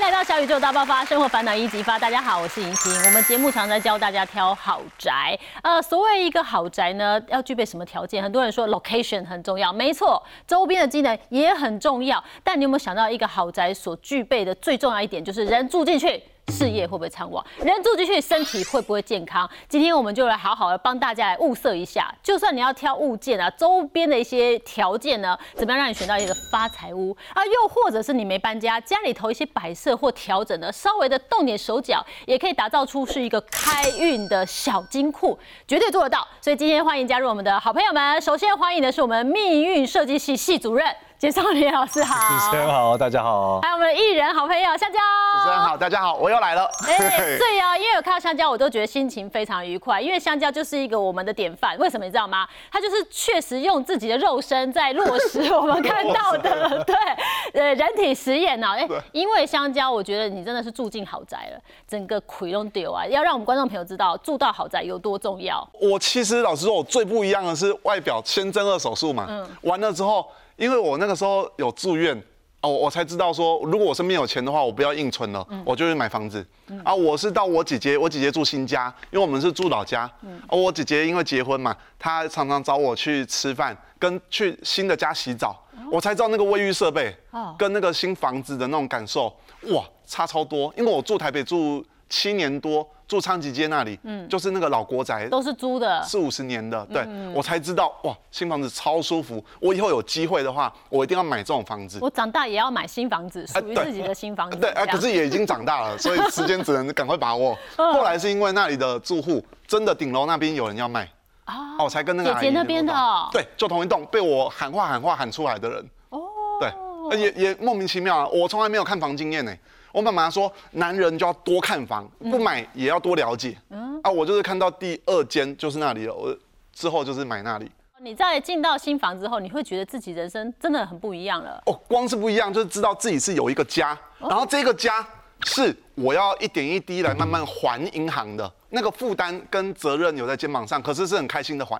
迎来到小宇宙大爆发，生活烦恼一级发。大家好，我是莹婷。我们节目常在教大家挑豪宅。呃，所谓一个豪宅呢，要具备什么条件？很多人说 location 很重要，没错，周边的机能也很重要。但你有没有想到，一个豪宅所具备的最重要一点，就是人住进去。事业会不会昌旺？人住进去，身体会不会健康？今天我们就来好好的帮大家来物色一下。就算你要挑物件啊，周边的一些条件呢，怎么样让你选到一个发财屋啊？又或者是你没搬家，家里头一些摆设或调整呢，稍微的动点手脚，也可以打造出是一个开运的小金库，绝对做得到。所以今天欢迎加入我们的好朋友们。首先欢迎的是我们命运设计系系主任。介绍李老师好，主持人好，大家好。还有我们的艺人好朋友香蕉，主持人好，大家好，我又来了。哎，对啊，因为我看到香蕉，我都觉得心情非常愉快，因为香蕉就是一个我们的典范。为什么你知道吗？他就是确实用自己的肉身在落实我们看到的，对，呃，人体实验呢。哎，因为香蕉，我觉得你真的是住进豪宅了，整个魁龙丢啊，要让我们观众朋友知道住到豪宅有多重要。我其实老实说，我最不一样的是外表，先增二手术嘛，嗯，完了之后。因为我那个时候有住院哦，我才知道说，如果我身边有钱的话，我不要硬存了，我就去买房子。啊，我是到我姐姐，我姐姐住新家，因为我们是住老家。啊，我姐姐因为结婚嘛，她常常找我去吃饭，跟去新的家洗澡，我才知道那个卫浴设备，跟那个新房子的那种感受，哇，差超多。因为我住台北住七年多。住昌吉街那里，嗯，就是那个老国宅，都是租的，四五十年的，对我才知道哇，新房子超舒服。我以后有机会的话，我一定要买这种房子。我长大也要买新房子，属于自己的新房子。对，哎，可是也已经长大了，所以时间只能赶快把握。后来是因为那里的住户真的顶楼那边有人要卖啊，我才跟那个姐姐那边的，对，就同一栋被我喊话喊话喊出来的人。哦，对，也也莫名其妙啊，我从来没有看房经验呢。我妈妈说，男人就要多看房，不买也要多了解。嗯啊，我就是看到第二间就是那里了，我之后就是买那里。你在进到新房之后，你会觉得自己人生真的很不一样了。哦，光是不一样，就是知道自己是有一个家，然后这个家是我要一点一滴来慢慢还银行的那个负担跟责任有在肩膀上，可是是很开心的还。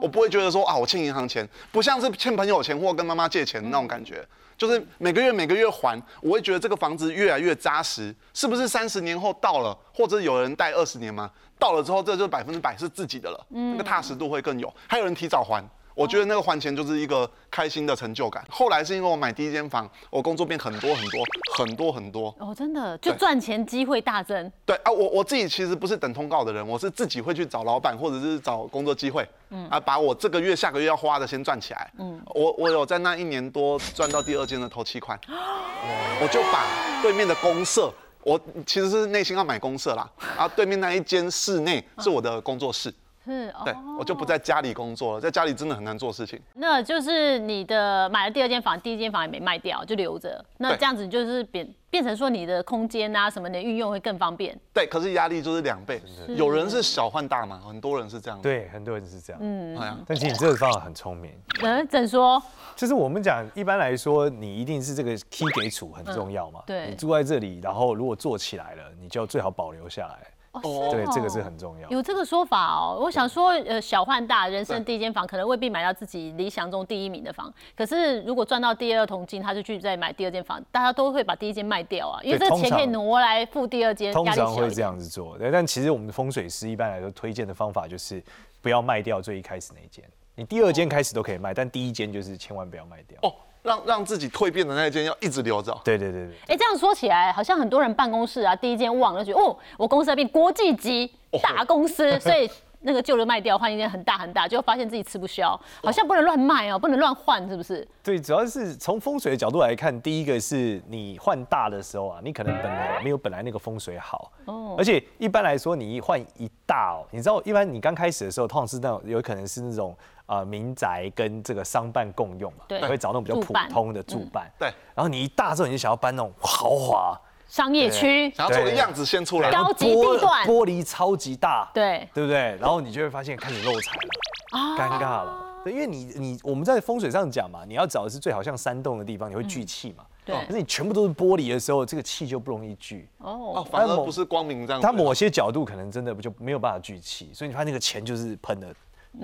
我不会觉得说啊，我欠银行钱，不像是欠朋友钱或跟妈妈借钱那种感觉。就是每个月每个月还，我会觉得这个房子越来越扎实，是不是三十年后到了，或者有人贷二十年吗？到了之后，这就百分之百是自己的了，那个踏实度会更有。还有人提早还。我觉得那个还钱就是一个开心的成就感。后来是因为我买第一间房，我工作变很多很多很多很多。哦，真的就赚钱机会大增。对啊，我我自己其实不是等通告的人，我是自己会去找老板或者是找工作机会，嗯啊，把我这个月下个月要花的先赚起来。嗯，我我有在那一年多赚到第二间的头期款，我就把对面的公社，我其实是内心要买公社啦，啊，对面那一间室内是我的工作室。是，对我就不在家里工作了，在家里真的很难做事情。那就是你的买了第二间房，第一间房也没卖掉，就留着。那这样子就是变变成说你的空间啊什么的运用会更方便。对，可是压力就是两倍。有人是小换大嘛，很多人是这样。对，很多人是这样。嗯，但其实你这个方法很聪明。嗯，怎说？就是我们讲，一般来说，你一定是这个 key 给处很重要嘛。对，你住在这里，然后如果做起来了，你就最好保留下来。哦，对，这个是很重要。有这个说法哦，我想说，呃，小换大，人生第一间房可能未必买到自己理想中第一名的房，可是如果赚到第二桶金，他就去再买第二间房，大家都会把第一间卖掉啊，因为这个钱可以挪来付第二间，通常会这样子做。对，但其实我们的风水师一般来说推荐的方法就是不要卖掉最一开始那间，你第二间开始都可以卖，但第一间就是千万不要卖掉。哦。让让自己蜕变的那一间要一直留着。对对对对。哎，这样说起来，好像很多人办公室啊，第一间忘了，觉得哦，我公司要变国际级大公司，所以那个旧的卖掉，换一间很大很大，就发现自己吃不消，好像不能乱卖哦，不能乱换，是不是？对，主要是从风水的角度来看，第一个是你换大的时候啊，你可能本来没有本来那个风水好哦，而且一般来说，你一换一大哦，你知道，一般你刚开始的时候，通常是那种有可能是那种。啊，民宅跟这个商办共用嘛，对，会找那种比较普通的住办，对。然后你一大之后，你就想要搬那种豪华商业区，想要做个样子先出来，高级地段，玻璃超级大，对，对不对？然后你就会发现开始漏财了，啊，尴尬了。对，因为你你我们在风水上讲嘛，你要找的是最好像山洞的地方，你会聚气嘛，对。可是你全部都是玻璃的时候，这个气就不容易聚，哦，反而不是光明这样。它某些角度可能真的就没有办法聚气，所以你发现那个钱就是喷的。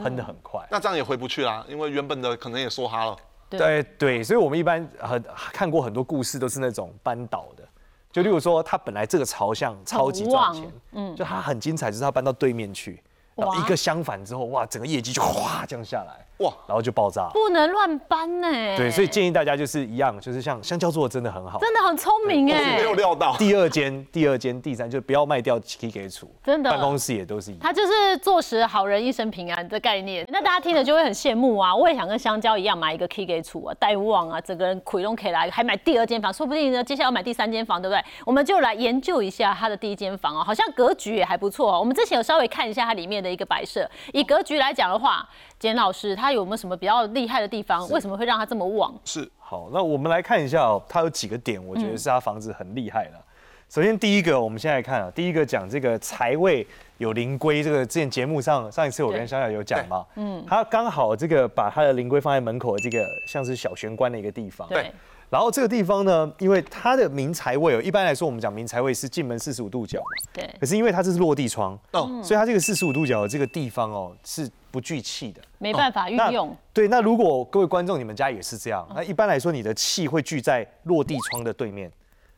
喷的很快，那这样也回不去啦，因为原本的可能也梭哈了。对。对，所以我们一般很看过很多故事，都是那种扳倒的，就例如说，他本来这个朝向超级赚钱，嗯。就他很精彩，就是他搬到对面去，然后哇一个相反之后，哇，整个业绩就哗降下来，哇，然后就爆炸。不能乱搬呢。对，所以建议大家就是一样，就是像香蕉做的真的很好。真的很聪明哎没。有料到。第二间、第二间、第三，就不要卖掉 K 给处，真的办公室也都是一样。他就是坐实好人一生平安的概念，那大家听了就会很羡慕啊！我也想跟香蕉一样买一个 K 给处啊，带旺啊，整个人苦中可以来，还买第二间房，说不定呢，接下来要买第三间房，对不对？我们就来研究一下他的第一间房哦，好像格局也还不错哦。我们之前有稍微看一下它里面的一个摆设，以格局来讲的话，简老师他有没有什么比较厉害的地方？为什么会让他这么旺？是。好，那我们来看一下哦，他有几个点，我觉得是他房子很厉害的。首先第一个，我们先来看啊，第一个讲这个财位有灵龟，这个之前节目上上一次我跟小小有讲嘛，嗯，他刚好这个把他的灵龟放在门口的这个像是小玄关的一个地方，对，然后这个地方呢，因为它的明财位哦，一般来说我们讲明财位是进门四十五度角嘛，对可是因为它这是落地窗，哦所以它这个四十五度角的这个地方哦是不聚气的。没办法运那用。对，那如果各位观众你们家也是这样，那一般来说你的气会聚在落地窗的对面，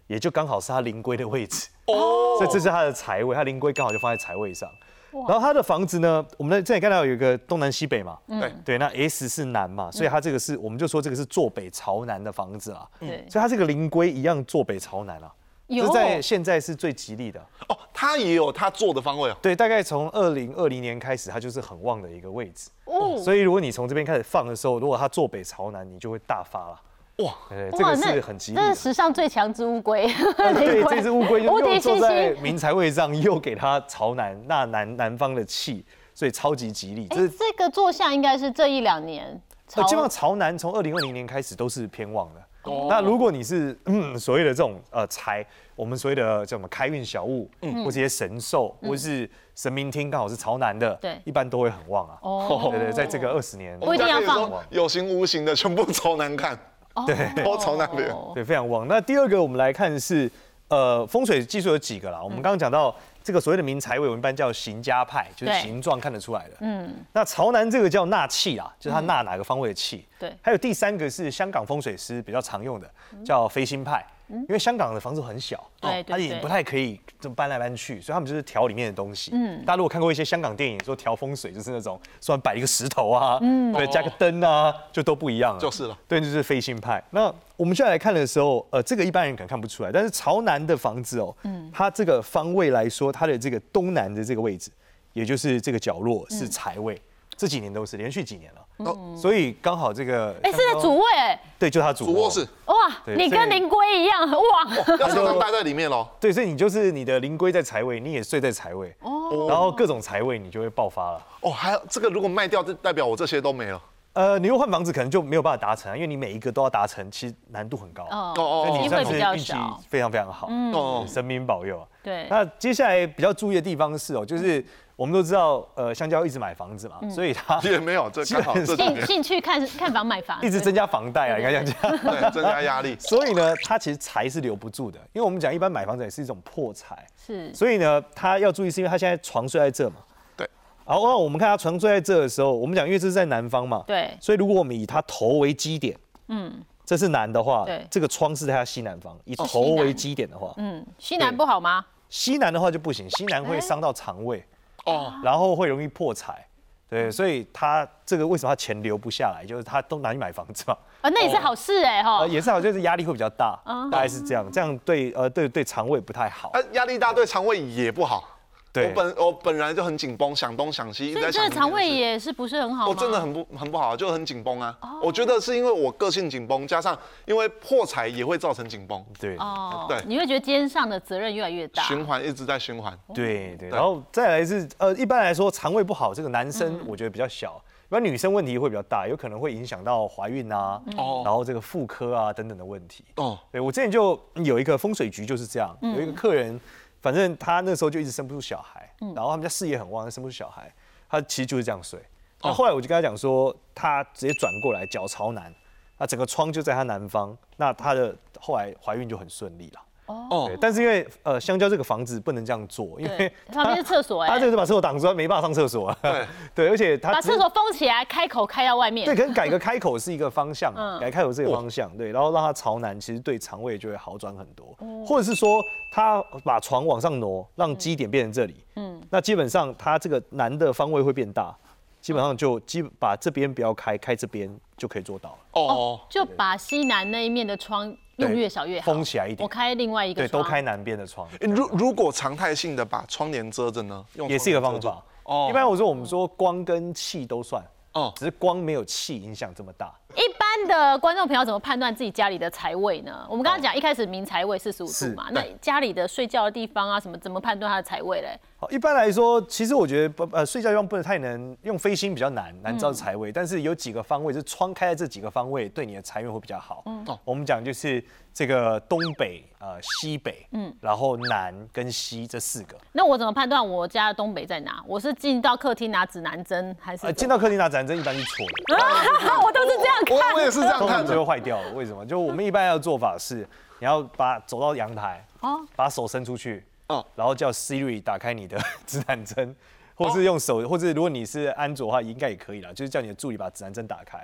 也就刚好是它灵龟的位置。哦所以这是它的财位，它灵龟刚好就放在财位上。然后它的房子呢，我们这里看到有一个东南西北嘛，对对，那 S 是南嘛，所以它这个是我们就说这个是坐北朝南的房子啊。对，所以它这个灵龟一样坐北朝南啊，有这在现在是最吉利的。哦，他也有他坐的方位哦。对，大概从二零二零年开始，它就是很旺的一个位置。哦所以如果你从这边开始放的时候，如果它坐北朝南，你就会大发了。哇，对，这个是很吉利的这是。史上最强之乌龟。呃 对，这只乌龟就 又坐。在明财位上，又给它朝南，那南南方的气，所以超级吉利。哎这是，这个坐向应该是这一两年基本上朝南从二零二零年开始都是偏旺的。哦那如果你是嗯所谓的这种呃财，我们所谓的叫什么开运小物，嗯或这些神兽，或是神明厅刚好是朝南的，对一般都会很旺啊。哦对对，在这个二十年，不一定要放有形无形的全部朝南看，对都朝那边。哦对，非常旺。那第二个我们来看是，呃，风水技术有几个啦？我们刚刚讲到这个所谓的明财位，我们一般叫行家派，就是形状看得出来的。嗯，那朝南这个叫纳气啊，就是它纳哪个方位的气。对还有第三个是香港风水师比较常用的，叫飞星派。因为香港的房子很小，对它也不太可以这么搬来搬去，所以他们就是调里面的东西。嗯，大家如果看过一些香港电影，说调风水就是那种突然摆一个石头啊，嗯，对，加个灯啊，就都不一样了。就是了，对，就是飞星派。那我们现在来看的时候，呃，这个一般人可能看不出来，但是朝南的房子哦，嗯，它这个方位来说，它的这个东南的这个位置，也就是这个角落是财位，这几年都是连续几年了，哦，所以刚好这个，哎，是在主位哎，对，就他主主卧室哇，你跟灵龟一样哇。要常常待在里面喽。对，所以你就是你的灵龟在财位，你也睡在财位，哦，然后各种财位你就会爆发了。哦，还有这个如果卖掉，就代表我这些都没了。呃，你又换房子可能就没有办法达成啊，因为你每一个都要达成，其实难度很高。哦，哦所以你机会比算是运气较少。非常非常好，哦神明保佑啊。对，那接下来比较注意的地方是哦，就是我们都知道，呃，香蕉一直买房子嘛，所以他 也没有，这刚好这兴兴趣看看房买房，一直增加房贷啊，应该这样讲。对增加压力。所以呢，他其实财是留不住的，因为我们讲一般买房子也是一种破财，是。所以呢，他要注意是因为他现在床睡在这嘛。对。然后我们看他床睡在这的时候，我们讲因为这是在南方嘛，对。所以如果我们以他头为基点，嗯。这是南的话对，这个窗是在他西南方，以哦头为基点的话，嗯，西南不好吗？西南的话就不行，西南会伤到肠胃。哦，然后会容易破财。对，所以他这个为什么他钱留不下来，就是他都拿去买房子嘛，啊，那也是好事哎哈呃，。也是好，就是压力会比较大，嗯大概是这样，这样对呃对对肠胃不太好。呃，压力大对肠胃也不好。我，本我本来就很紧绷，想东想西，一直在想个肠胃也是不是很好吗？我真的很不很不好，就很紧绷啊。哦。我觉得是因为我个性紧绷，加上因为破财也会造成紧绷，对。哦。对。你会觉得肩上的责任越来越大。循环一直在循环。对对，然后再来是呃一般来说肠胃不好，这个男生我觉得比较小，一般女生问题会比较大，有可能会影响到怀孕啊，哦。然后这个妇科啊等等的问题。哦，对我之前就有一个风水局就是这样，有一个客人，反正他那时候就一直生不出小孩，然后他们家事业很旺，生不出小孩，他其实就是这样睡。那后来我就跟他讲说，他直接转过来脚朝南，那整个窗就在他南方，那他的后来怀孕就很顺利了。哦对，，但是因为呃香蕉这个房子不能这样做，因为对，旁边是厕所哎、它这个是把厕所挡住，他没办法上厕所啊。对 对，而且他把厕所封起来，开口开到外面。对，可能改个开口是一个方向改开口是一个方向，对，然后让它朝南，其实对肠胃就会好转很多。哦或者是说，他把床往上挪，让基点变成这里，嗯，那基本上它这个南的方位会变大，基本上就基把这边不要开，开这边就可以做到了。哦，就把西南那一面的窗用越少越好，封起来一点。我开另外一个对，都开南边的窗，如如果常态性的把窗帘遮着呢，用也是一个方法。哦。一般我说我们说光跟气都算，哦，只是光没有气影响这么大。一般的观众朋友怎么判断自己家里的财位呢？我们刚刚讲一开始明财位四十五度嘛，那家里的睡觉的地方啊，什么怎么判断它的财位嘞？好，一般来说，其实我觉得不呃睡觉地方不能太能用飞星比较难，难知道财嗯位。但是有几个方位，就是窗开在这几个方位，对你的财运会比较好。嗯哦，我们讲就是这个东北、呃西北，嗯，然后南跟西这四个。那我怎么判断我家的东北在哪？我是进到客厅拿指南针，还是呃，进到客厅拿指南针一般是错的，啊？我都是这样看。我我也是这样通常看的。就会坏掉了。为什么？就我们一般要做法是，你要把走到阳台，哦把手伸出去，哦然后叫 Siri 打开你的指南针，或是用手，或者如果你是安卓的话，应该也可以啦，就是叫你的助理把指南针打开。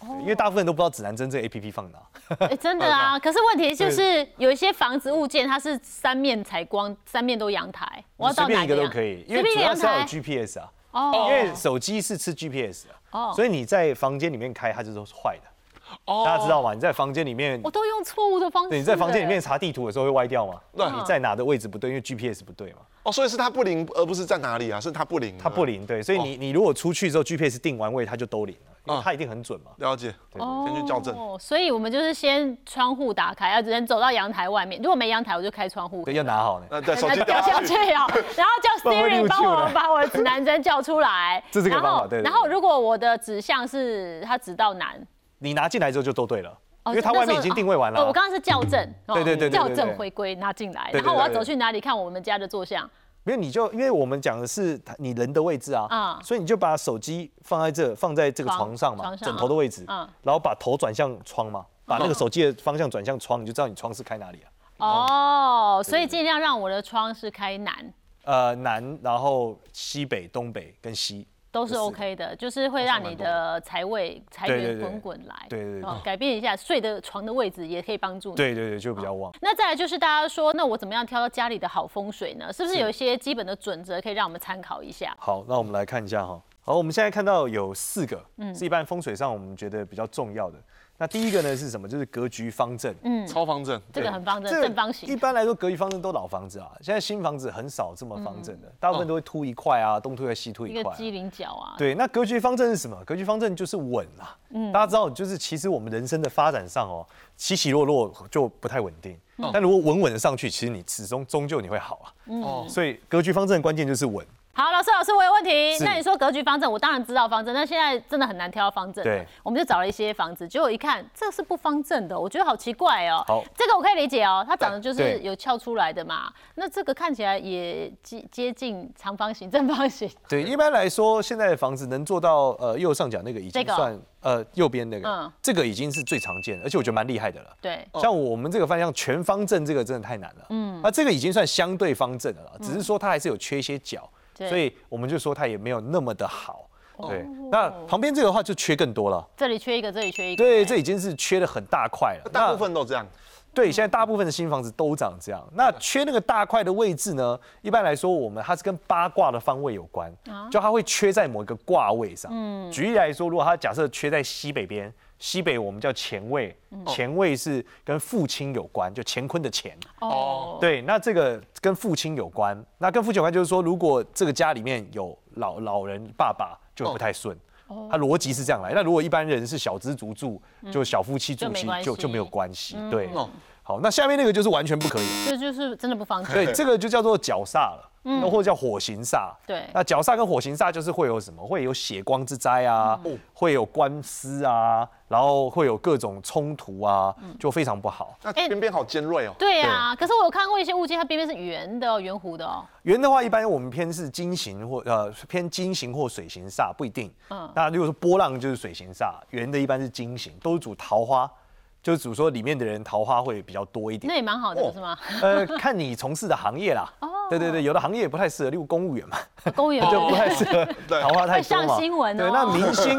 对因为大部分人都不知道指南针这个 A P P 放哪。哎，真的啊。可是问题就是有一些房子物件它是三面采光，三面都阳台，我要随便一个到哪个阳都可以，因随为主要是要有。GPS 啊。哦因为手机是吃 GPS 的，哦所以你在房间里面开，它就是坏的。哦大家知道吗？你在房间里面我，都用错误的方式。对，你在房间里面。查地图的时候会歪掉吗？对你在哪的位置不对，因为 GPS 不对嘛。哦，所以是它不灵，而不是在哪里啊？是它不灵，它不。灵，对，所以你你如果出去之后 GPS 定完位，它就都灵了，因为嗯它一定很准嘛。了解，先去校正。哦，所以我们就是先窗户打开，要只能走到阳台外面。如果没阳台，我就开窗户。对，要拿好呢。那对 手机掉掉下去。下去哦，然后叫 Siri 溜帮我把我的指南针叫出来。这是个然后方法对然后如果我的指向是它指到南，你拿进来之后就都对了，哦因为它外面已经定位完了啊。哦我刚刚是校正，哦对对对校正回归拿进来，然后我要走去哪里看我们家的坐向？没有你就因为我们讲的是你人的位置啊，啊。所以你就把手机放在这，放在这个床床上嘛，床上。枕头的位置，嗯。然后把头转向窗嘛，把那个手机的方向转向窗，你就知道你窗是开哪里啊。哦，所以尽量让我的窗是开南。呃，南，然后西北、东北跟西都是 OK 的，就是会让你的财位财源滚滚来，对对对哦改变一下睡的床的位置也可以帮助你。对对对，就比较旺。那再来就是大家说，那我怎么样挑到家里的好风水呢？是不是有一些基本的准则可以让我们参考一下？好，那我们来看一下哈。好，我们现在看到有四个，嗯是一般风水上我们觉得比较重要的。那第一个呢是什么？就是格局方正。嗯，超方正。这个很方正，正方形一。般来说，格局方正都老房子啊，现在新房子很少这么方正嗯的，大部分都会凸一块啊，东凸一块，西凸一块啊。一个机灵角啊，对，那格局方正是什么？格局方正就是稳啊。嗯大家知道，就是其实我们人生的发展上哦，起起落落就不太稳定。嗯但如果稳稳的上去，其实你始终终究你会好啊。哦，所以格局方正的关键就是稳。好，老师，老师，我有问题。那你说格局方正，我当然知道方正，但现在真的很难挑到方正。对，我们就找了一些房子，结果一看，这是不方正的，我觉得好奇怪哦。好这个我可以理解哦，它长得就是有翘出来的嘛。那这个看起来也接接近长方形、正方形。对，一般来说，现在的房子能做到呃右上角那个已经算呃右边那个，嗯这个已经是最常见的，而且我觉得蛮厉害的了。对，像我们这个方向全方正，这个真的太难了。嗯，那这个已经算相对方正的了，只是说它还是有缺一些角，所以我们就说它也没有那么的好。对，那旁边这个的话就缺更多了。这里缺一个，这里缺一个。对，这已经是缺了很大块了。大部分都这样。对，现在大部分的新房子都长这样。那缺那个大块的位置呢？一般来说，我们它是跟八卦的方位有关，就它会缺在某一个卦位上。举例来说，如果它假设缺在西北边，西北我们叫乾位，乾位是跟父亲有关，就乾坤的乾。哦，对，那这个跟父亲有关，那跟父亲有关就是说，如果这个家里面有老老人爸爸，就会不太顺。哦，他逻辑是这样来，那如果一般人是小资族住，就小夫妻住妻就没关系就就没有关系。对哦，好，那下面那个就是完全不可以。这就是真的不方便。对，这个就叫做角煞了，那或者叫火刑煞。对那角煞跟火刑煞就是会有什么？会有血光之灾啊，会有官司啊，然后会有各种冲突啊，就非常不好。那边边好尖锐哦。对啊，可是我有看过一些物件，它边边是圆的哦，圆弧的哦。圆的话，一般我们偏是金型或呃偏金型或水型煞，不一定。嗯那如果说波浪就是水型煞，圆的一般是金型，都是主桃花，就是主说里面的人桃花会比较多一点那。也蛮好的，哦是吗？呃，看你从事的行业啦。哦对对对，有的行业不太适合，例如公务员嘛，公务员 就不太适合对桃花太多会上。新闻哦对，那明星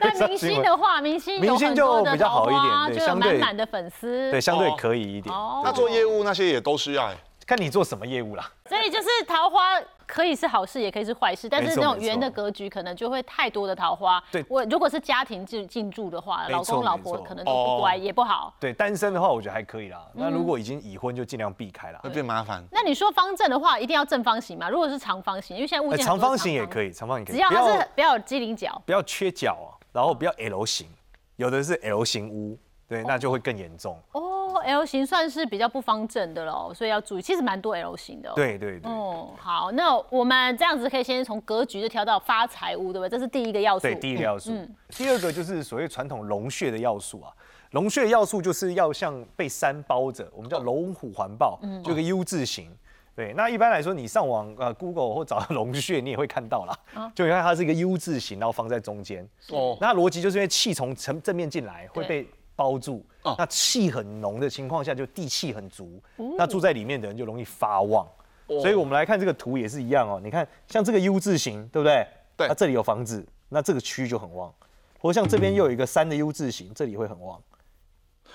那明星的话，明星明星就比较好一点对相对满满的粉丝。对相对哦可以一点。哦那做业务那些也都需要哎。看你做什么业务啦。所以就是桃花可以是好事，也可以是坏事，但是那种圆的格局可能就会太多的桃花。对我如果是家庭进进驻的话，老公老婆可能都不乖，哦也不好。对，单身的话我觉得还可以啦。嗯那如果已经已婚，就尽量避开了会。变麻烦。那你说方正的话，一定要正方形嘛？如果是长方形，因为现在物呃件长方形也，可以，长方形可以，只要它是不要有机灵角。不要缺角啊，然后不要 L 型，有的是 L 型屋，对，那就会更严重。哦，L 型算是比较不方正的喽，所以要注意。其实蛮多 L 型的、哦。。对对对。哦，好，那我们这样子可以先从格局就调到发财屋，对不对？这是第一个要素。对，第一个要素。嗯第二个就是所谓传统龙穴的要素啊。龙穴要素就是要像被山包着，我们叫龙虎环抱，嗯就一个 U 字形。对，那一般来说，你上网呃 Google 或找到龙穴，你也会看到啦。啊就你看它是一个 U 字形，然后放在中间。哦，那逻辑就是因为气从正正面进来会被包住哦，那气很浓的情况下，就地气很足，哦那住在里面的人就容易发旺。哦所以我们来看这个图也是一样哦，你看像这个 U 字形，对不对？对那这里有房子，那这个区就很旺。或像这边又有一个山的 U 字形，这里会很旺。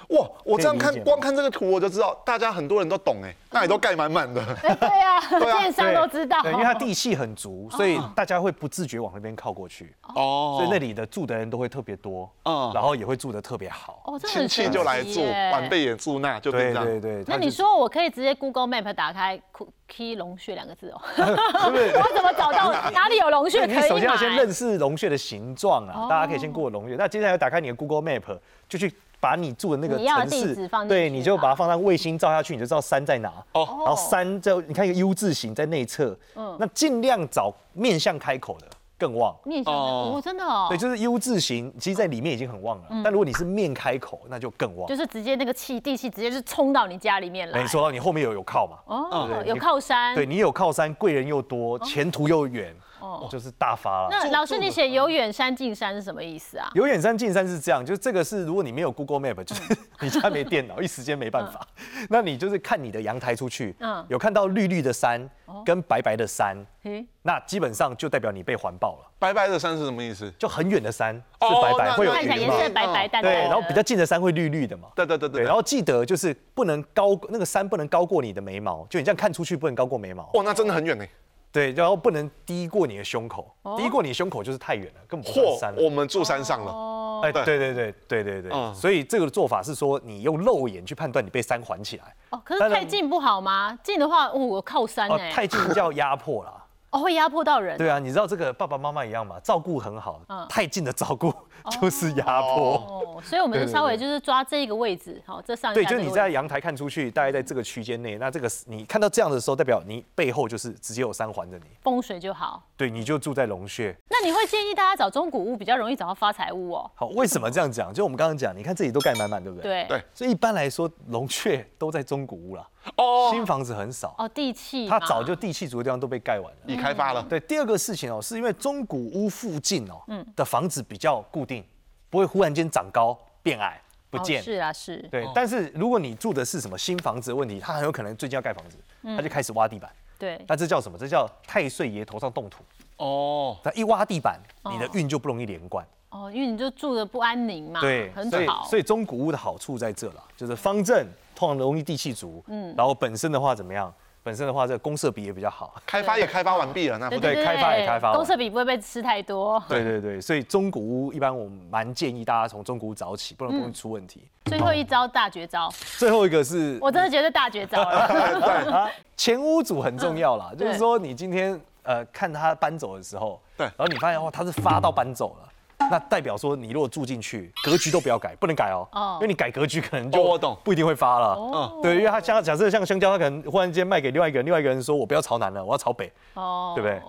哇，我这样看光看这个图我就知道，大家很多人都懂哎，那里都盖满满的。哎，对呀、啊电商都知道。对，因为它地气很足，所以大家会不自觉往那边靠过去，哦所以那里的住的人都会特别多，嗯然后也会住的特别好。哦，这亲戚就来住，晚辈也住那，就变对这样。对对，那你说我可以直接 Google Map 打开 “key 龙穴”两个字哦，是不是？我怎么找到 哪里有龙穴，可以首先要先买？认识龙穴的形状啊，哦大家可以先过龙穴。那接下来打开你的 Google Map，就去把你住的那个城地址放进市，对，你就把它放上卫星照下去，你就知道山在哪。哦然后山就你看一个 U 字形在内侧，嗯那尽量找面向开口的更旺。面向哦哦，真的哦对，，就是 U 字形，其实在里面已经很旺了。但如果你是面开口，那就更旺。就是直接那个气地气直接是冲到你家里面来。没错，你后面有有靠嘛？哦对，有靠山。对你有靠山，贵人又多，前途又远，哦就是大发了。那老师，你写有远山近山是什么意思啊？有远山近山是这样，就是这个是如果你没有 Google Map，就是你家没电脑，一时间没办法，那你就是看你的阳台出去，嗯有看到绿绿的山跟白白的山，那基本上就代表你被环抱了。白白的山是什么意思？就很远的山是哦白白，那会有看起来颜云嘛，色白白淡淡对，的。然后比较近的山会绿绿的嘛。对，对对对对。然后记得就是不能高，那个山不能高过你的眉毛，就你这样看出去不能高过眉毛。哇，那真的很远呢。对，然后不能低过你的胸口，哦低过你的胸口就是太远了，根本不算山了，。我们住山上了。哦，哎，对对对对对对对，嗯所以这个做法是说，你用肉眼去判断你被山环起来，哦，可是太近不好吗？近的话，哦，我靠山哦，哎，太近叫压迫啦。哦会压迫到人。对啊，你知道这个爸爸妈妈一样嘛，照顾很好嗯，太近的照顾 就是压迫。哦，所以我们对对稍微就是抓这个位置，好，这上下对，就你在阳台看出去，大概在这个区间内，那这个你看到这样的时候，代表你背后就是直接有三环着你，风水就好。对，你就住在龙穴。那你会建议大家找中古屋比较容易找到发财屋哦？好，为什么这样讲？就我们刚刚讲，你看这里都盖满满，对不对？。对，对所以一般来说，龙穴都在中古屋啦，哦，新房子很少，哦，地气嘛，它早就地气足的地方都被盖完了。已开发了。对，第二个事情哦，是因为中古屋附近哦，的房子比较固定，不会忽然间长高变矮不哦见。是啊是，对，但是如果你住的是什么新房子的问题，它很有可能最近要盖房子，它就开始挖地板。对，那这叫什么？这叫太岁爷头上动土。哦，它一挖地板，你的运就不容易连贯。哦，因为你就住的不安宁嘛，对，很所以，所以中古屋的好处在这了，就是方正，通常容易地气足。嗯，然后本身的话怎么样？本身的话，这个公社比也比较好。开发也开发完毕了，那不对开发也开发完公社比不会被吃太多，对对对，所以中古屋一般我们蛮建议大家从中古屋找起，不然容易出问题。最后一招大绝招，最后一个是 我真的觉得大绝招了，啊，前屋主很重要啦，就是说你今天呃看他搬走的时候，对然后你发现哦他是发到搬走了。那代表说，你如果住进去，格局都不要改，不能改哦，哦因为你改格局可能哦就我懂不一定会发了。哦对，因为他像假设像香蕉，他可能忽然间卖给另外一个人，另外一个人说我不要朝南了，我要朝北，哦，对不对？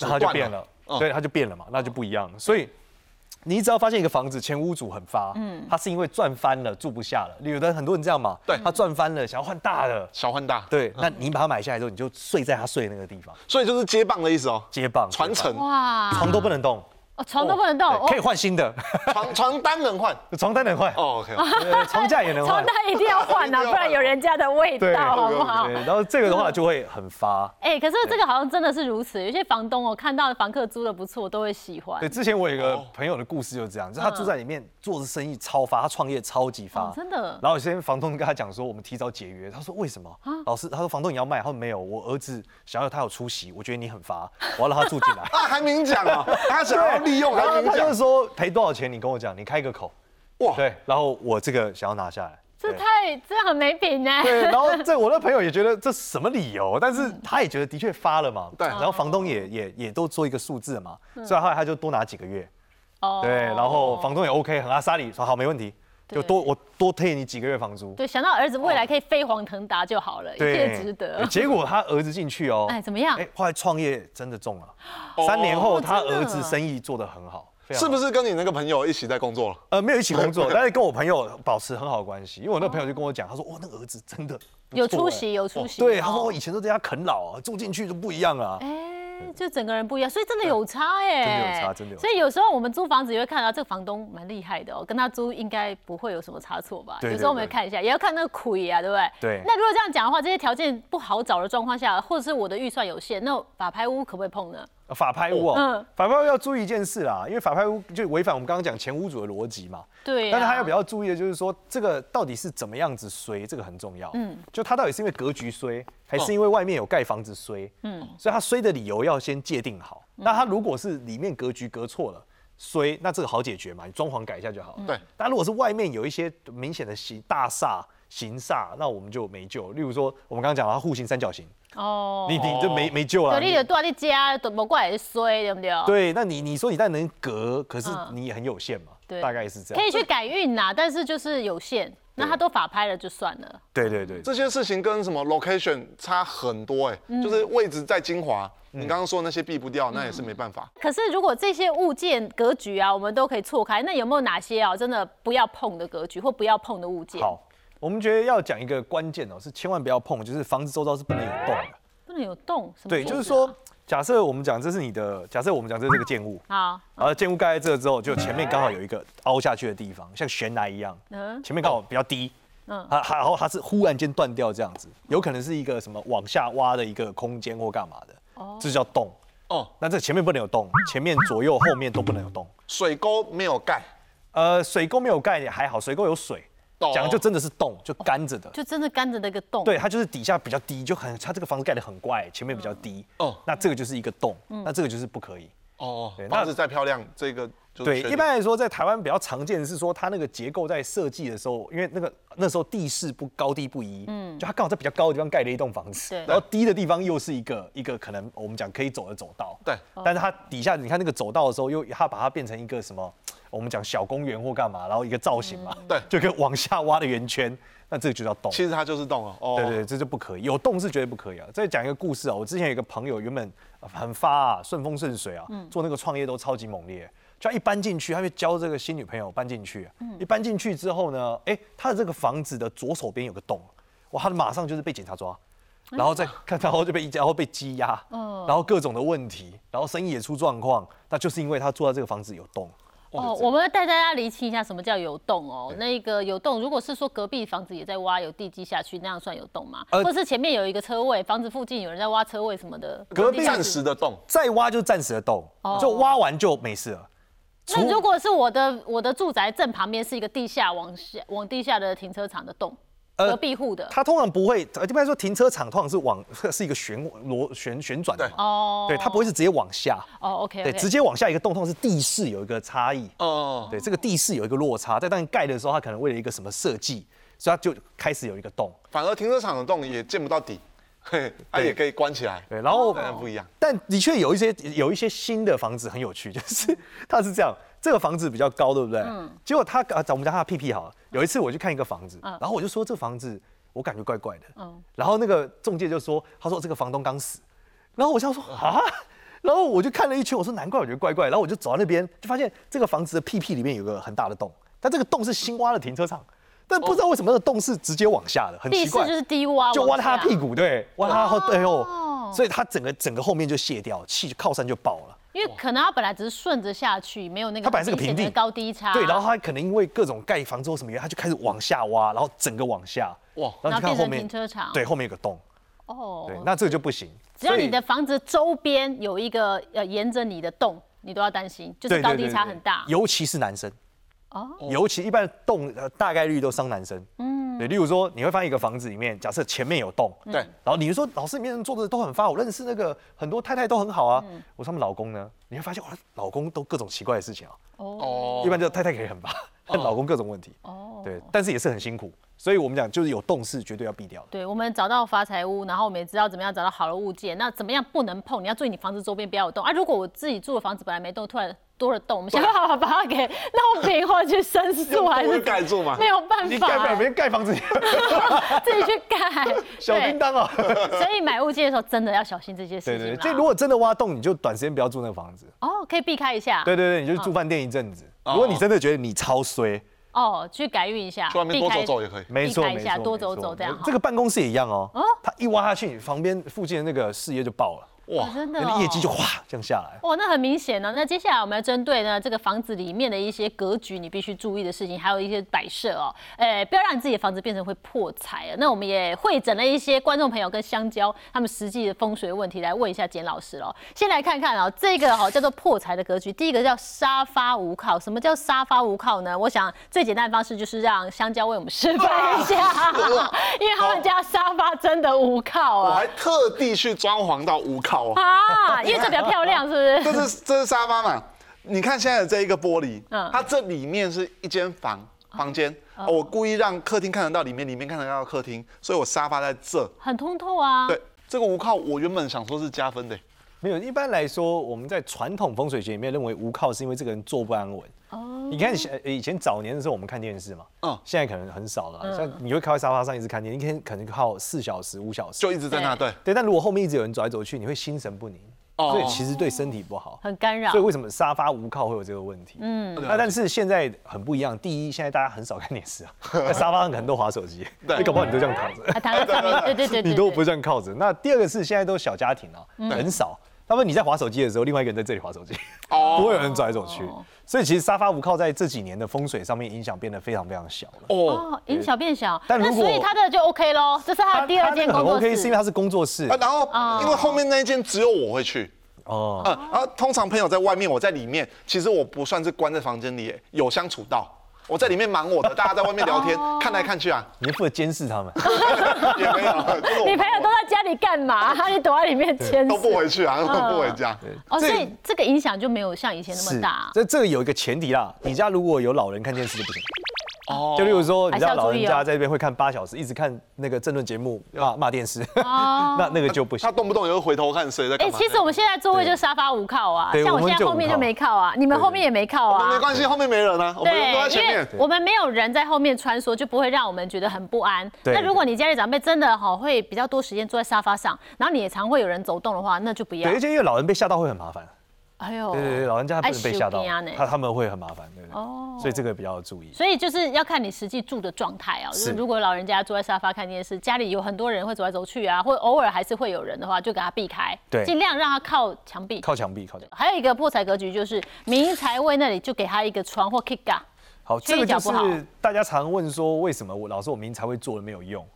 那他就变了，嗯对，他就变了嘛，那就不一样了。所以你只要发现一个房子前屋主很发，嗯，他是因为赚翻了住不下了，有的很多人这样嘛，对他赚翻了想要换大的，小换大，对，那你把它买下来之后，你就睡在他睡的那个地方，所以就是接棒的意思哦，接棒传承。哇，床都不能动，哦，床都不能动，对可以换新的，床床单能换。床单能换，哦，OK，对床架也能换床。单一定要换啊，不然有人家的味对道，好不好？对，然后这个的话就会很发。哎，可是这个好像真的是如此，有些房东哦，看到房客租的不错，都会喜欢对，。之前我有一个朋友的故事就是这样，就是他住在里面做的生意超发，他创业超级发哦，真的然后有些房东跟他讲说，我们提早解约。他说为什么？啊老师，他说房东你要卖，他说没有，我儿子想要他有出息，我觉得你很发，我要让他住进来。啊，还明讲啊，他想要利用然后还明讲他就是，说赔多少钱，你跟我讲，你开个口。哇，对，然后我这个想要拿下来。这太这很没品呢。对，然后 这我那朋友也觉得这什么理由，但是他也觉得的确发了嘛。对然后房东也也也都做一个数字嘛，所以后来他就多拿几个月。哦对，然后房东也 OK，很阿莎里说好没问题，就多我多退你几个月房租。对想到儿子未来可以飞黄腾达就好了，一切值得对。结果他儿子进去哦，哎，怎么样？哎，后来创业真的中了，哦三年后他儿子生意做得很好，是不是跟你那个朋友一起在工作了？呃，没有一起工作，但是跟我朋友保持很好的关系，因为我那个朋友就跟我讲，他说，哇，那个儿子真的有出息，有出息。对，他说哦我以前都在家啃老啊，住进去就不一样了。哎，就整个人不一样，所以真的有差哎，真的有差真的有差所以有时候我们租房子也会看到这个房东蛮厉害的哦，跟他租应该不会有什么差错吧？有时候我们看一下，也要看那个亏啊，对不对？对那如果这样讲的话，这些条件不好找的状况下，或者是我的预算有限，那法拍屋可不可以碰呢？法拍屋哦，嗯法拍屋要注意一件事啦，因为法拍屋就违反我们刚刚讲前屋主的逻辑嘛。对啊但是他要比较注意的就是说，这个到底是怎么样子衰，这个很重要。嗯，就他到底是因为格局衰，还是因为外面有盖房子衰？嗯，所以他衰的理由要先界定好。那他如果是里面格局隔错了。衰，那这个好解决嘛，你装潢改一下就好了。对但如果是外面有一些明显的形大煞、形煞，那我们就没救。例如说，我们刚刚讲了，它户型三角形，哦，你你就没没救了。对，你就住在你家，都不过来衰，对不对？对，那你你说你再能隔，可是嗯你也很有限嘛，对大概是这样。可以去改运呐，但是就是有限。那他都法拍了就算了。对对对，这些事情跟什么 location 差很多哎、嗯就是位置在金华，你刚刚说那些避不掉，那也是没办法。可是如果这些物件格局啊，我们都可以错开，那有没有哪些啊，真的不要碰的格局或不要碰的物件？，好，我们觉得要讲一个关键哦，是千万不要碰，就是房子周遭是不能有洞的。不能有洞。什么对，就是说，假设我们讲这是你的，假设我们讲这是这个建物，好，然后建物盖在这之后，就前面刚好有一个凹下去的地方，像悬崖一样，嗯前面刚好比较低。嗯它它然后它是忽然间断掉这样子，有可能是一个什么往下挖的一个空间或干嘛的，这就叫洞。哦，那这前面不能有洞，前面左右后面都不能有洞。水沟没有盖，呃，水沟没有盖也还好，水沟有水，哦讲的就真的是洞，就干着的。就真的干着那个洞。对，它就是底下比较低，就很它这个房子盖得很怪，前面比较低。哦哦，那这个就是一个洞，那这个就是不可以。哦房子再漂亮，这个对，一般来说，在台湾比较常见的是说，它那个结构在设计的时候，因为那个那时候地势不高低不一，嗯，就它刚好在比较高的地方盖了一栋房子，对。然后低的地方又是一个一个可能我们讲可以走的走道，对，但是它底下你看那个走道的时候，又它把它变成一个什么，我们讲小公园或干嘛，然后一个造型嘛，对。就跟往下挖的圆圈，那这个就叫洞。其实它就是洞啊。哦，对对，这就不可以，有洞是绝对不可以啊。再讲一个故事啊，我之前有一个朋友，原本呃很发啊，顺风顺水啊，做那个创业都超级猛烈。就他一搬进去，他就交这个新女朋友搬进去，一搬进去之后呢，哎，他的这个房子的左手边有个洞，哇，他马上就是被警察抓，然后再看，然后就被然后被羁押，然后各种的问题，然后生意也出状况，那就是因为他住在这个房子有洞。哦，我们要带大家厘清一下什么叫有洞哦。那个有洞，如果是说隔壁房子也在挖，有地基下去，那样算有洞吗？呃或者是前面有一个车位，房子附近有人在挖车位什么的？隔壁暂时的洞，再挖就暂时的洞，就挖完就没事了。那如果是我的我的住宅正旁边是一个地下往下往地下的停车场的洞，呃隔壁户的。它通常不会，呃一般来说停车场通常是往 是一个旋螺旋旋转的嘛，哦。对，它不会是直接往下，哦，OK，对，直接往下一个洞，通常是地势有一个差异，哦，对，这个地势有一个落差，在当你盖的时候，它可能为了一个什么设计，所以它就开始有一个洞，反而停车场的洞也见不到底，嘿，它也可以关起来，对，然后不一样。但的确有一些有一些新的房子很有趣，就是它是这样，这个房子比较高，对不对？嗯。结果他啊，我们讲他的屁屁好了。有一次我去看一个房子，然后我就说这房子我感觉怪怪的，嗯。然后那个中介就说，他说这个房东刚死，然后我想说啊。然后我就看了一圈，我说难怪我觉得怪怪，然后我就走到那边，就发现这个房子的屁屁里面有个很大的洞，但这个洞是新挖的停车场，但不知道为什么那个洞是直接往下的，很奇怪。就是低挖，就挖他屁股，对，挖他后背后哦，所以他整个整个后面就卸掉，气靠山就爆了。因为可能它本来只是顺着下去，没有那个它本来是个平地高低差。对，然后它可能因为各种盖房之后什么原因，它就开始往下挖，然后整个往下，哇哇，然后变成停车场。对，后面有个洞，哦对，那这个就不行。只要你的房子周边有一个呃沿着你的洞，你都要担心，就是高低差很大。尤其是男生。哦尤其一般的洞呃大概率都伤男生。嗯，对，例如说你会发现一个房子里面，假设前面有洞，对，然后你就说老师里面人做的都很发，我认识那个很多太太都很好啊。嗯我说他们老公呢，你会发现哇，老公都各种奇怪的事情啊。哦哦一般就太太可以很发，但老公各种问题。哦，对，但是也是很辛苦，所以我们讲就是有洞是绝对要避掉的。对，我们找到发财屋，然后我们也知道怎么样找到好的物件。那怎么样不能碰？你要注意你房子周边不要有洞啊。如果我自己住的房子本来没洞，突然多了洞，我们想办法把它给弄平或者去申诉，还是会盖住嘛没？有办法你盖不了，法别人盖房子，自己去盖。小叮当啊。所以买物件的时候真的要小心这些事情对对，情啦。这如果真的挖洞，你就短时间不要住那个房子。哦，可以避开一下。对对对，你就住饭店一阵子。如果你真的觉得你超衰，哦，去改运一下，去外面多走走也可以。没错一下，没错，多走走这样。这个办公室也一样哦哦，它一挖下去，你旁边附近的那个事业就爆了，哇哦，真的、业绩就哗这样下来。哇，那很明显呢。那接下来我们要针对呢这个房子里面的一些格局，你必须注意的事情，还有一些摆设哦，哎，不要让你自己的房子变成会破财啊。那我们也会诊了一些观众朋友跟香蕉他们实际的风水问题，来问一下简老师喽。先来看看哦，这个哈、叫做破财的格局，第一个叫沙发无靠。什么叫沙发无靠呢？我想最简单的方式就是让香蕉为我们示范一下，因为他们家沙发真的无靠啊我还特地去装潢到无靠啊。啊，因为这比较漂亮，是不是？这是这是沙发嘛？你看现在的这一个玻璃，嗯它这里面是一间房房间，哦我故意让客厅看得到里面，里面看得到客厅，所以我沙发在这。很通透啊。对，这个无靠，我原本想说是加分的。没有，一般来说，我们在传统风水学里面认为无靠是因为这个人坐不安稳。哦，你看以前以前早年的时候，我们看电视嘛，嗯嗯，现在可能很少了。像你会靠在沙发上一直看电视，一天可能靠四小时、五小时。就一直在那，对，对，但如果后面一直有人走来走去，你会心神不宁，哦所以其实对身体不好。很干扰所以。为什么沙发无靠会有这个问题？嗯，那但是现在很不一样。第一，现在大家很少看电视啊，在 沙发上可能都划手机，对你搞不好你都这样躺着。啊，躺在上面，对对对对，你都不对这样靠着。那第二个是现在都小家庭啊，很少。他们你在划手机的时候，另外一个人在这里划手机，哦。不会有人走来走去。哦。所以其实沙发无靠在这几年的风水上面影响变得非常非常小了。哦，哦，影响变小，那但如果所以他的就 OK 喽，这是他的第二间它很工作 OK，是因为他。是工作室。啊，然后因为后面那一间只有我会去，哦。嗯，啊，通常朋友在外面，我在里面，其实我不算是关在房间里，有相处到。我在里面忙我的，大家在外面聊天，看来看去啊，你负责监视他们，也没有，你朋友都在家里干嘛？你躲在里面牵都不回去啊，都不回家。哦，所以这个影响就没有像以前那么大。这这个有一个前提啦，你家如果有老人看电视就不行。哦就例如说，你知道老人家在这边会看八小时，一直看那个政论节目骂骂电视，那那个就不行他。动不动也会回头看谁在哎，干嘛。其实我们现在座位就沙发无靠啊，像我现在后面就没靠啊，你们后面也没靠啊没。关系，后面没人啊，我们人都在对，因为前面。我们没有人在后面穿梭，就不会让我们觉得很不安。对那如果你家里长辈真的哈会比较多时间坐在沙发上，然后你也常会有人走动的话，那就不要对，而。且因为老人被吓到会很麻烦。哎呦，对对对，老人家不能被吓到他他们会很麻烦，对不对？哦所以这个比较注意。所以就是要看你实际住的状态啊。就是是如果老人家坐在沙发看电视，家里有很多人会走来走去啊，或偶尔还是会有人的话，就给他避开，对尽量让他靠墙壁。靠墙壁，靠墙壁。还有一个破财格局就是明财位那里就给他一个窗或 kick 啊。好，这个就角不好是大家常问说，为什么我老师我明财位做了没有用？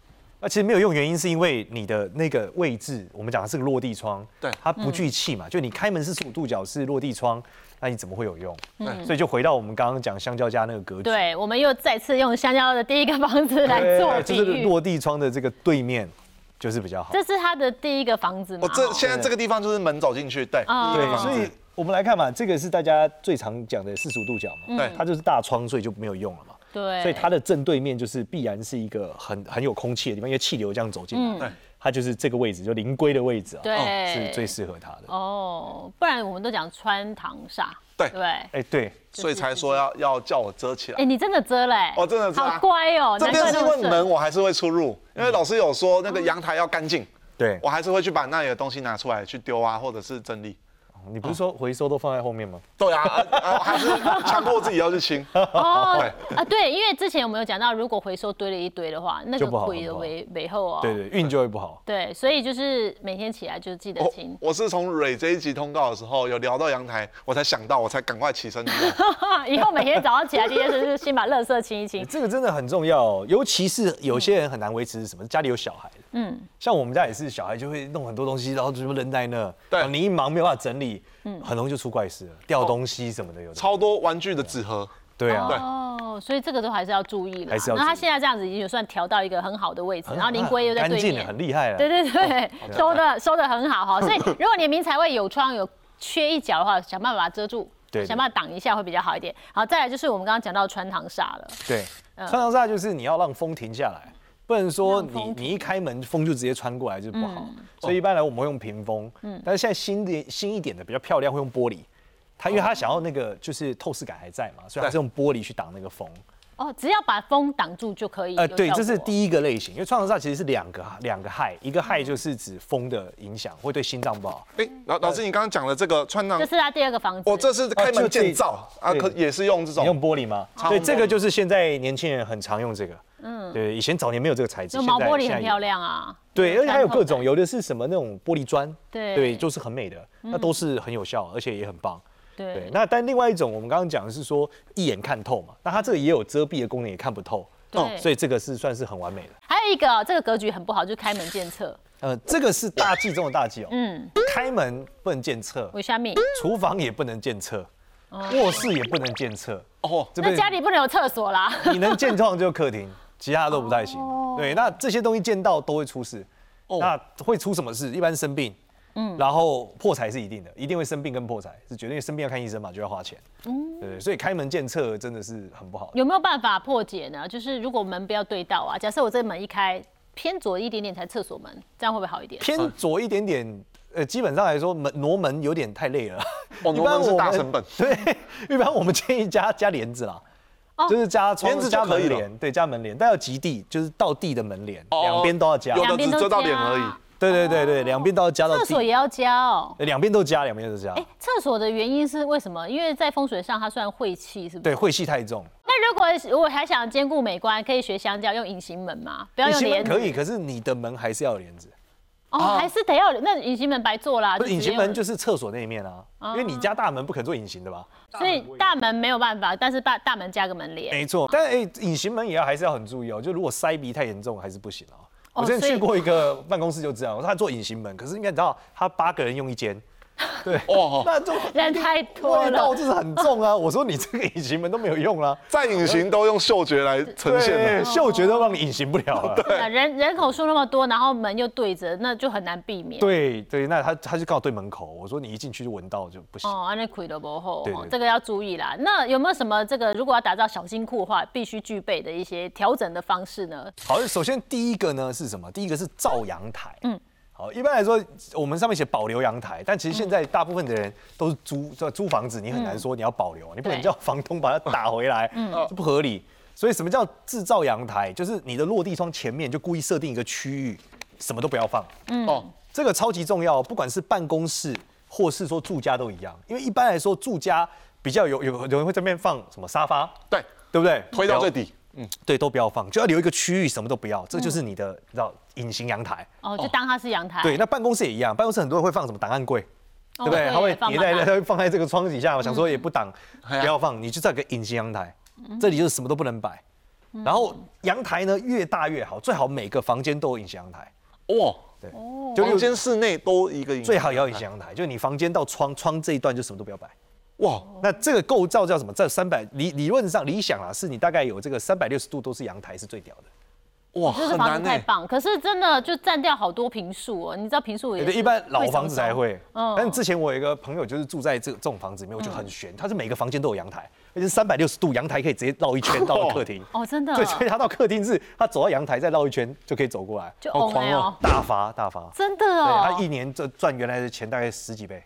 那其实没有用，原因是因为你的那个位置，我们讲的是个落地窗，对它不聚气嘛，就你开门四十五度角是落地窗，那你怎么会有用？对所以就回到我们刚刚讲香蕉家那个格局，对，我们又再次用香蕉的第一个房子来做对，就是。落地窗的这个对面就是比较好。这是他的第一个房子嘛？我这哦现在这个地方就是门走进去，对，啊对，所以我们来看嘛，这个是大家最常讲的四十五度角嘛，对它就是大窗，所以就没有用了嘛。对，所以它的正对面就是必然是一个很很有空气的地方，因为气流这样走进来，对它就是这个位置，就灵龟的位置啊，对哦是最适合它的。哦，不然我们都讲穿堂煞，对对。哎，对，所以才说要要叫我遮起来哎，。你真的遮嘞？哦真的遮啊好乖哦。这边是因为难怪那么顺门我还是会出入，因为老师有说那个阳台要干净，对我还是会去把那里的东西拿出来去丢啊，或者是整理。你不是说回收都放在后面吗？对啊，啊啊还是强迫自己要去清。哦对啊，对，因为之前我们有讲到，如果回收堆了一堆的话，那个就不好亏的尾尾后哦。对对，运就会不好。对，所以就是每天起来就记得清。我是从蕊这一集通告的时候有聊到阳台，我才想到，我才赶快起身。以后每天早上起来第一件事就是先把垃圾清一清。这个真的很重要哦，尤其是有些人很难维持什么，家里有小孩的，嗯，像我们家也是，小孩就会弄很多东西，然后就扔在那，对你一忙没有办法整理，很容易就出怪事了，掉东西什么的有的。超多玩具的纸盒，对啊，哦，所以这个都还是要注意了。还是要那他现在这样子已经有算调到一个很好的位置，然后林龟又在干净的，对面，很厉害了。对对对，收的收的很好哈。所以 如果你的明财位有窗有缺一角的话，想办法把它遮住，想办法挡一下会比较好一点。好，再来就是我们刚刚讲到穿堂煞了，对，穿堂煞就是你要让风停下来，不能说你你一开门风就直接穿过来就不好。所以一般来我们会用屏风，嗯但是现在新的新一点的比较漂亮会用玻璃。它因为它想要那个就是透视感还在嘛，所以它是用玻璃去挡那个风。哦，只要把风挡住就可以。呃，对，这是。第一个类型，因为创伤煞其实是两个两个害，一个害就是指风的影响会对心脏不好。哎，老老师，你刚刚讲的这个穿堂这，是他第二个房子。哦这是开门建造啊，可也是用这你用玻璃吗？常对，这个就是现在年轻人很常用这个。嗯，对，以前早年没有这个材质，就毛玻璃很漂亮啊。对，而且还有各种，有的是什么那种玻璃砖，对对，就是很美的，那都是很有效，而且也很棒。感。对对，那但另外一种，我们刚刚讲的是说一眼看透嘛，那它这个也有遮蔽的功能，也看不透，对哦所以这个是算是很完美的。还有一个哦这个格局很不好，就是开门见厕。呃，这个是大忌中的大忌哦，嗯，开门不能见侧，为虾米？厨房也不能见侧，卧室也不能见侧，哦，那家里不能有厕所啦。你能见通常就客厅，其他都不太行。对，那这些东西见到都会出事。哦那会出什么事？一般生病，嗯，然后破财是一定的，一定会生病跟破财是绝对，生病要看医生嘛，就要花钱。嗯，对，所以开门见厕真的是很不好。有没有办法破解呢？就是如果门不要对到啊，假设我这门一开偏左一点点才厕所门，这样会不会好一点？偏左一点点，呃，基本上来说门挪门有点太累了。哦，一挪门是般我们大成本，对，一般我们建议加加帘子啦。哦就是加窗帘子加门帘，对，加门帘，但要及地，就是到地的门帘，哦两边都要加。有两边都的只遮到脸而已。对对对对，两边都要加到厕所，也要加哦。呃两边都加，两边都加哎。，厕所的原因是为什么？因为在风水上它算晦气，是不是？对，晦气太重。那如果如果还想兼顾美观，可以学香蕉用隐形门吗？不要用帘子。可以，可是你的门还是要有帘子。哦，还是得要那隐形门白做啦。不是隐形门就是厕所那一面啊，因为你家大门不肯做隐形的吧？所以大门没有办法，但是把大门加个门帘。没错，但哎，隐形门也要还是要很注意哦，就如果塞鼻太严重还是不行啊。哦我之前去过一个办公室就这样，他做隐形门，可是应该你知道，他八个人用一间，对，哦，那就人太多味道，就是很重啊。我说你这个隐形门都没有用啦，再隐形都用嗅觉来呈现对，的。嗅觉都让你隐形不了了。啊人人口数那么多，然后门又对着，那就很难避免。对对，那他他就刚好对门口，我说你一进去就闻到就不行。哦，安那亏的不厚这个要注意啦。那有没有什么这个如果要打造小金库的话，必须具备的一些调整的方式呢？好，首先第一个呢是什么？第一个是照阳台。嗯，好，一般来说我们上面写保留阳台，但其实现在大部分的人都是租这租房子，你很难说你要保留，你不能叫房东把它打回来，嗯，这不合理。所以什么叫制造阳台？就是你的落地窗前面就故意设定一个区域，什么都不要放。嗯哦，这个超级重要，不管是办公室或是说住家都一样，因为一般来说住家比较有有有人会这边放什么沙发，对，对不对？推到最底。嗯，对，都不要放，就要留一个区域，什么都不要，这就是你的，你知道隐形阳台。哦，就当它是阳台。对，那办公室也一样，办公室很多人会放什么档案柜，哦，对不对？它会叠在，放满它会放在这个窗底下，我想说也不挡，不要放，你就在个隐形阳台，嗯。这里就是什么都不能摆。然后阳台呢越大越好，最好每个房间都有隐形阳台，哇，对，哦。就房间室内都一个隐形最好也要隐形阳台，就你房间到窗窗这一段就什么都不要摆。哇，那这个构造叫什么？这三百理理论上理想啊，是你大概有这个三百六十度都是阳台是最屌的。哇，就是房很难呢。子太棒，可是真的就占掉好多平数哦。你知道平数也一般老房子才。会。嗯但之前我有一个朋友就是住在这这种房子里面，我觉得很悬，他是每个房间都有阳台，而且是三百六十度，阳台可以直接绕一圈到了客厅。哦，真的哦。对，所以他到客厅是，他走到阳台再绕一圈就可以走过来，就好狂哦大发大发。真的对哦。他一年赚赚原来的钱大概十几倍。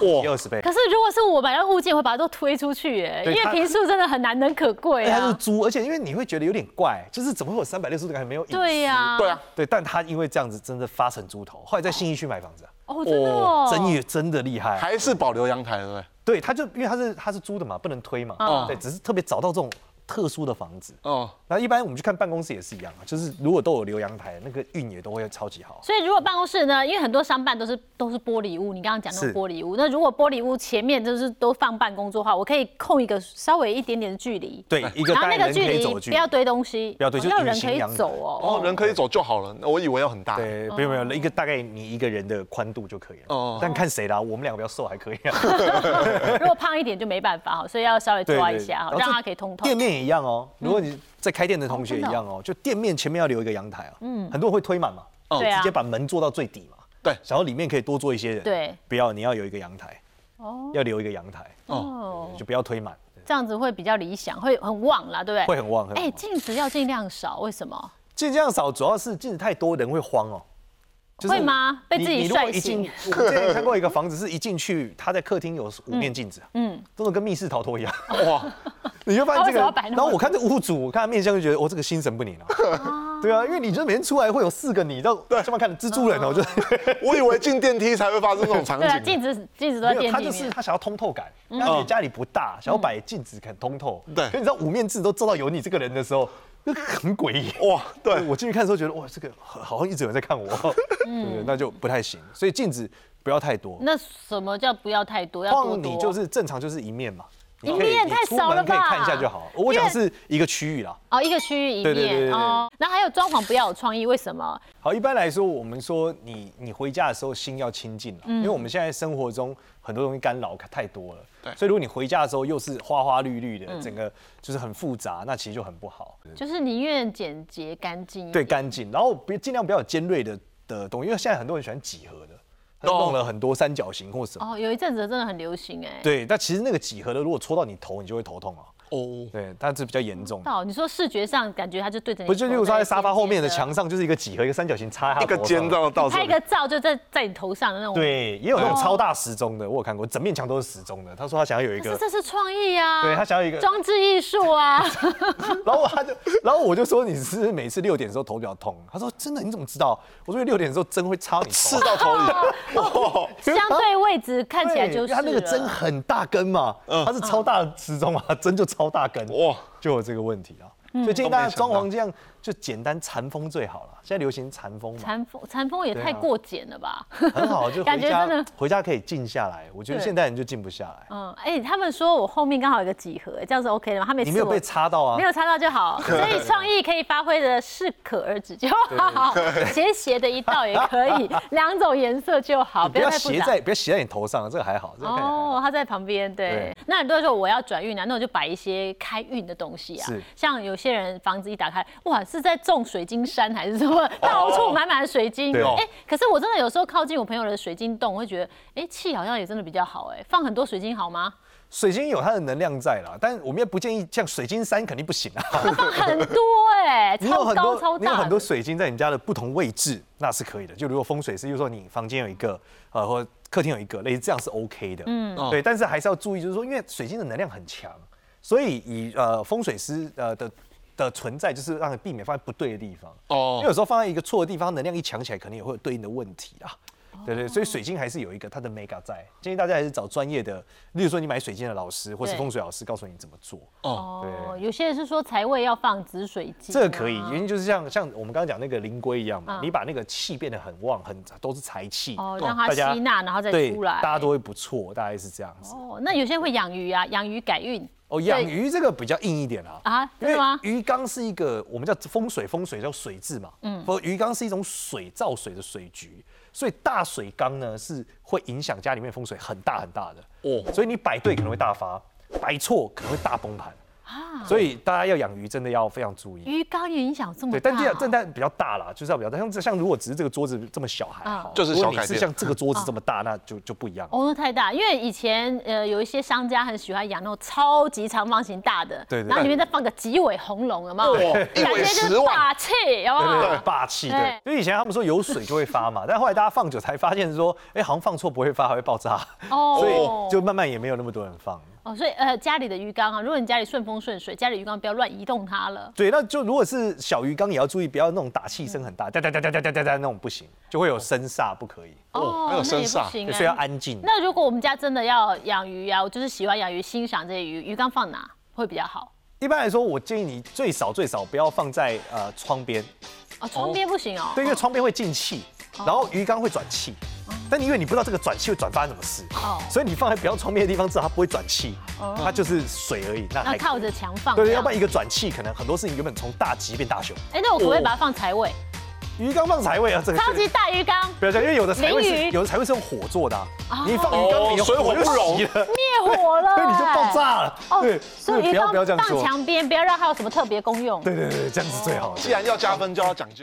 一二十倍。可是如果是我买到物件，会把它都推出去，哎，因为平数真的很难能可贵哎，它是啊。租，而且因为你会觉得有点怪，就是怎么会有三百六十度感觉没有隐私？对呀，对啊，，对，但他因为这样子真的发成猪头，后来在信义区买房子啊，哦，真的哦，生意真的厉害。还是保留阳台，对不对？对，他就因为他是他是租的嘛，不能推嘛，哦对，只是特别找到这种特殊的房子。哦，然后一般我们去看办公室也是一样啊，就是如果都有留阳台，那个运也都会超级好。所以如果办公室呢，因为很多商办都是都是玻璃屋，你刚刚讲那种玻璃屋，那如果玻璃屋前面就是都放办公桌的话，我可以空一个稍微一点点的距离，对，一个然后那个距离可以走的距离不要堆东西，不要堆就要人可以走哦。哦，人可以走就好了，我以为要很大。对，不用不用，一个大概你一个人的宽度就可以了。哦但看谁啦，我们两个比较瘦还可以啊。如果胖一点就没办法哈，所以要稍微抓一下哈，让它可以通透店。面也一样哦，如果你在开店的同学一样哦，就店面前面要留一个阳台啊。嗯，很多人会推满嘛，哦直接把门做到最底嘛。对然后里面可以多坐一些人。对，不要，你要有一个阳台，哦要留一个阳台，哦，就不要推满，这样子会比较理想，会很旺啦，对不对？会很旺。很哎，旺。镜子要尽量少，为什么？镜这样少，主要是镜子太多，人会慌哦。会吗被自己帅醒，我之前看过一个房子，是一进去，他在客厅有五面镜子，嗯，真的跟密室逃脱一样。哇，你就发现这个然后我看这屋主，我看他面相就觉得，哦，这个心神不宁啊。对啊，因为你就每天出来会有四个你，到上面看的蜘蛛人哦，就 我以为进电梯才会发生这种场景对。镜子镜子都在没有，电梯。他就是他想要通透感，他觉得家里不大，想要摆镜子很通透。对可你知道五面镜都做到有你这个人的时候，那个很诡异。哇，对，我进去看的时候觉得，哇，这个好好像一直有人在看我，对不对？那就不太行。所以镜子不要太多，那什么叫不要太多？要多多？你就是正常就是一面嘛。一面太少了吧可以看一下就好。我讲是一个区域啦。哦，一个区域一对对对对对面哦。那还有装潢不要有创意，为什么？好，一般来说，我们说你你回家的时候心要清净了，嗯因为我们现在生活中很多东西干扰太多了，对所以如果你回家的时候又是花花绿绿嗯的，整个就是很复杂，那其实就很不好。就是宁愿简洁干净。对，，干净，然后别尽量不要有尖锐的的东西，因为现在很多人喜欢几何的，弄了很多三角形或什么。哦，有一阵子真的很流行哎。对，但其实那个几何的，如果戳到你头，你就会头痛啊。哦，对，但是比较严重。到你说视觉上感觉他就对着你，不就例如说他在沙发后面的墙，上就是一个几何，一个三角形插一个尖到到拍一个。照就在在你头上的那种。，对，也有哦那种超大时钟的，我有看过，整面墙都是时钟的。他说他想要有一个，这是创意啊。对他想要一个，装置艺术啊。然后他就，然后我就说你是每次六点的时候头比较痛？他说真的，你怎么知道？我说六点的时候针会插你刺，到头里，哦，相对位置看起来就是他那个针很大根嘛，它是超大的时钟啊，针就超大根，哇，就有这个问题啊。嗯所以建议大家装潢这样就简单禅风最好了。现在流行禅风嘛，禅风禅风也太过简了吧？很好，就感回家 觉真的回家可以静下来。我觉得对现代人就静不下来。嗯，哎、他们说我后面刚好有个几何，这样子 OK 的吗？他没刺我你没有被插到啊没？有擦到就好，所以创意可以发挥的适可而止就好，斜斜的一道也可以，两种颜色就好，不要。斜在，不要斜在你头上，这个还好，这个看起来还好哦，他在旁边，对对。那很多人说我要转运啊，那我就摆一些开运的东西啊。像有些人房子一打开，哇，是在种水晶山还是什么？到处满满的水晶。对哦哎，可是我真的有时候靠近我朋友的水晶洞，我会觉得，哎，气好像也真的比较好，哎，放很多水晶好吗？水晶有它的能量在啦，但我们也不建议像水晶山肯定不行啊。放 很多哎，你有超高很多超大的。你有很多水晶在你家的不同位置，那是可以的。就如果风水师，就说你房间有一个，呃，或者客厅有一个，类似这样是 OK 的。嗯，对。但是还是要注意，就是说，因为水晶的能量很强，所以以呃风水师呃的的存在，就是让你避免放在不对的地方。哦因为有时候放在一个错的地方，能量一强起来，可能也会有对应的问题啊。对对，所以水晶还是有一个它的 mega 在，建议大家还是找专业的，例如说你买水晶的老师或是对风水老师，告诉你怎么做。哦，哦，有些人是说财位要放紫水晶啊，这个可以，原因就是像像我们刚刚讲那个灵龟一样嘛，嗯你把那个气变得很旺，很都是财气，哦，让它吸纳，然后再，出来。大家都会不错，大概是这样子。哦，那有些人会养鱼啊，养鱼改运哦，养鱼这个比较硬一点啊。啊，因为真的吗？鱼缸是一个我们叫风水，风水叫水质嘛，嗯，不，鱼缸是一种水造水的水局，所以大水缸呢是会影响家里面风水很大很大的哦哦，所以你摆对可能会大发，摆错可能会大崩盘。啊，所以大家要养鱼真的要非常注意。鱼缸也影响这么对，大，但这样但但比较大啦，就是要比较大。像这像如果只是这个桌子这么小还好，就是小改变是像这个桌子这么大，那就就不一样。哦，那太大，因为以前呃有一些商家很喜欢养那种超级长方形大的，对对然后里面再放个几尾红龙，有没有？哇一尾感觉就是十万霸气，有没有？对对对，霸气对对。因为以前他们说有水就会发嘛，但后来大家放久才发现说，哎，好像放错不会发，还会爆炸，哦所以就慢慢也没有那么多人放。哦，所以呃家里的鱼缸啊，如果你家里顺风顺水，家里鱼缸不要乱移动它了。对，那就如果是小鱼缸也要注意，不要那种打气声很大，哒哒哒哒哒哒哒哒那种不行，就会有声煞，不可以，哦还有那也声煞所以要哎。安静。那如果我们家真的要养鱼啊，我就是喜欢养鱼，欣赏这些鱼，鱼缸放哪会比较好？一般来说，我建议你最少最少不要放在呃窗边，哦，窗边不行哦。对，因为窗边会进气，然后鱼缸会转气。但因为你不知道这个转气会转发生什么事，哦所以你放在比较窗边的地方，至少它不会转气，它就是水而已。那还那靠着墙放。对对，要不然一个转气，可能很多事情原本从大吉变大凶。哎，那我可不可以把它放财位？鱼缸放财位啊，这个超级大鱼缸不要这样，因为有的财位是有的财位是用火做的啊哦，你一放鱼缸里，哦水火就不容熄了，灭火了，所以，你就爆炸了。哦对，所以鱼缸不要不要这样放。墙边，不要让它有什么特别功用。对对对，这样是最好。既然要加分，就要讲究。